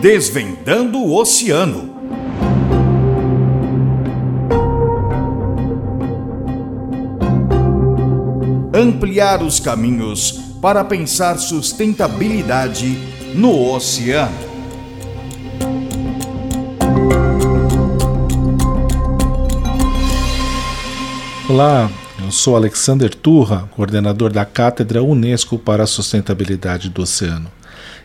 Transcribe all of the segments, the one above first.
Desvendando o Oceano. Ampliar os caminhos para pensar sustentabilidade no oceano. Olá, eu sou Alexander Turra, coordenador da Cátedra Unesco para a Sustentabilidade do Oceano,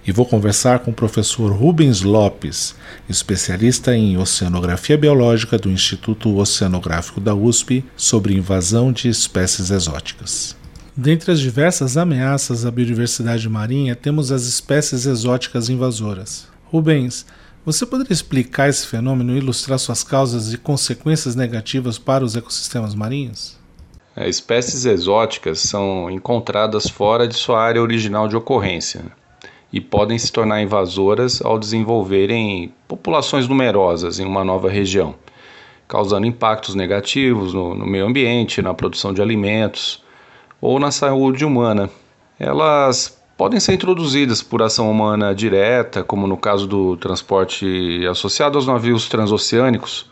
e vou conversar com o professor Rubens Lopes, especialista em oceanografia biológica do Instituto Oceanográfico da USP, sobre invasão de espécies exóticas. Dentre as diversas ameaças à biodiversidade marinha, temos as espécies exóticas invasoras. Rubens, você poderia explicar esse fenômeno e ilustrar suas causas e consequências negativas para os ecossistemas marinhos? É, espécies exóticas são encontradas fora de sua área original de ocorrência e podem se tornar invasoras ao desenvolverem populações numerosas em uma nova região, causando impactos negativos no, no meio ambiente, na produção de alimentos ou na saúde humana. Elas podem ser introduzidas por ação humana direta, como no caso do transporte associado aos navios transoceânicos,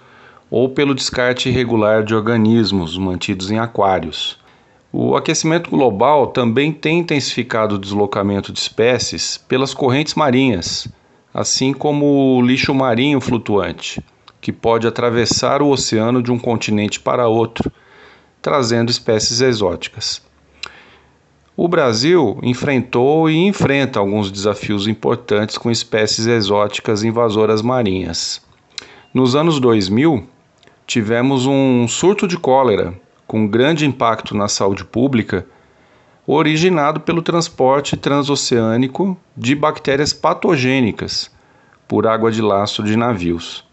ou pelo descarte irregular de organismos mantidos em aquários. O aquecimento global também tem intensificado o deslocamento de espécies pelas correntes marinhas, assim como o lixo marinho flutuante, que pode atravessar o oceano de um continente para outro, trazendo espécies exóticas. O Brasil enfrentou e enfrenta alguns desafios importantes com espécies exóticas invasoras marinhas. Nos anos 2000, tivemos um surto de cólera com grande impacto na saúde pública, originado pelo transporte transoceânico de bactérias patogênicas por água de lastro de navios.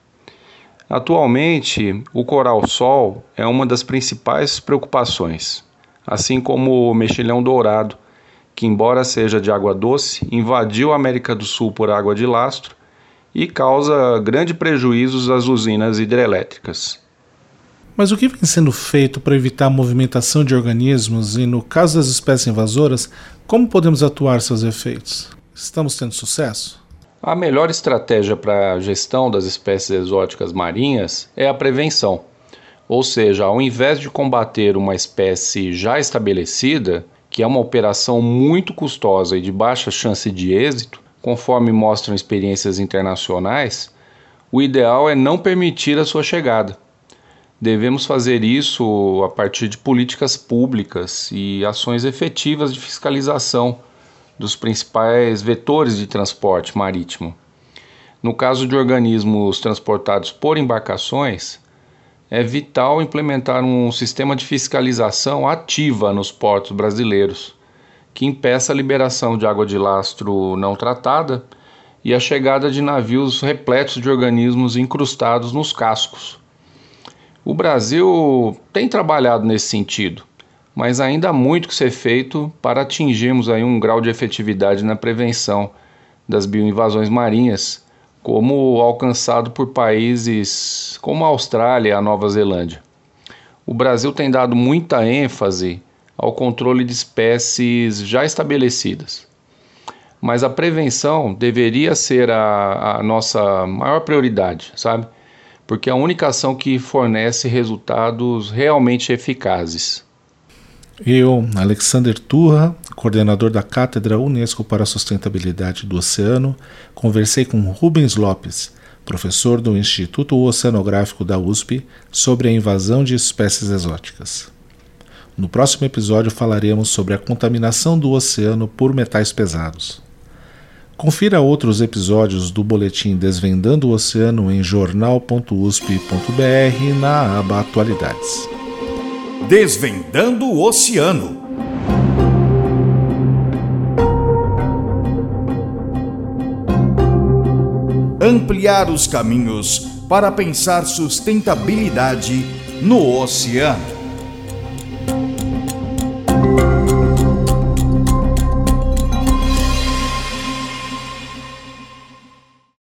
Atualmente, o coral-sol é uma das principais preocupações assim como o mexilhão dourado, que, embora seja de água doce, invadiu a América do Sul por água de lastro e causa grande prejuízos às usinas hidrelétricas. Mas o que vem sendo feito para evitar a movimentação de organismos e, no caso das espécies invasoras, como podemos atuar seus efeitos? Estamos tendo sucesso? A melhor estratégia para a gestão das espécies exóticas marinhas é a prevenção. Ou seja, ao invés de combater uma espécie já estabelecida, que é uma operação muito custosa e de baixa chance de êxito, conforme mostram experiências internacionais, o ideal é não permitir a sua chegada. Devemos fazer isso a partir de políticas públicas e ações efetivas de fiscalização dos principais vetores de transporte marítimo. No caso de organismos transportados por embarcações, é vital implementar um sistema de fiscalização ativa nos portos brasileiros, que impeça a liberação de água de lastro não tratada e a chegada de navios repletos de organismos incrustados nos cascos. O Brasil tem trabalhado nesse sentido, mas ainda há muito que ser feito para atingirmos aí um grau de efetividade na prevenção das bioinvasões marinhas como alcançado por países como a Austrália e a Nova Zelândia. O Brasil tem dado muita ênfase ao controle de espécies já estabelecidas. Mas a prevenção deveria ser a, a nossa maior prioridade, sabe? Porque é a única ação que fornece resultados realmente eficazes. Eu, Alexander Turra, coordenador da Cátedra Unesco para a Sustentabilidade do Oceano, conversei com Rubens Lopes, professor do Instituto Oceanográfico da USP, sobre a invasão de espécies exóticas. No próximo episódio falaremos sobre a contaminação do oceano por metais pesados. Confira outros episódios do boletim Desvendando o Oceano em jornal.usp.br na aba Atualidades. Desvendando o Oceano. Ampliar os caminhos para pensar sustentabilidade no oceano.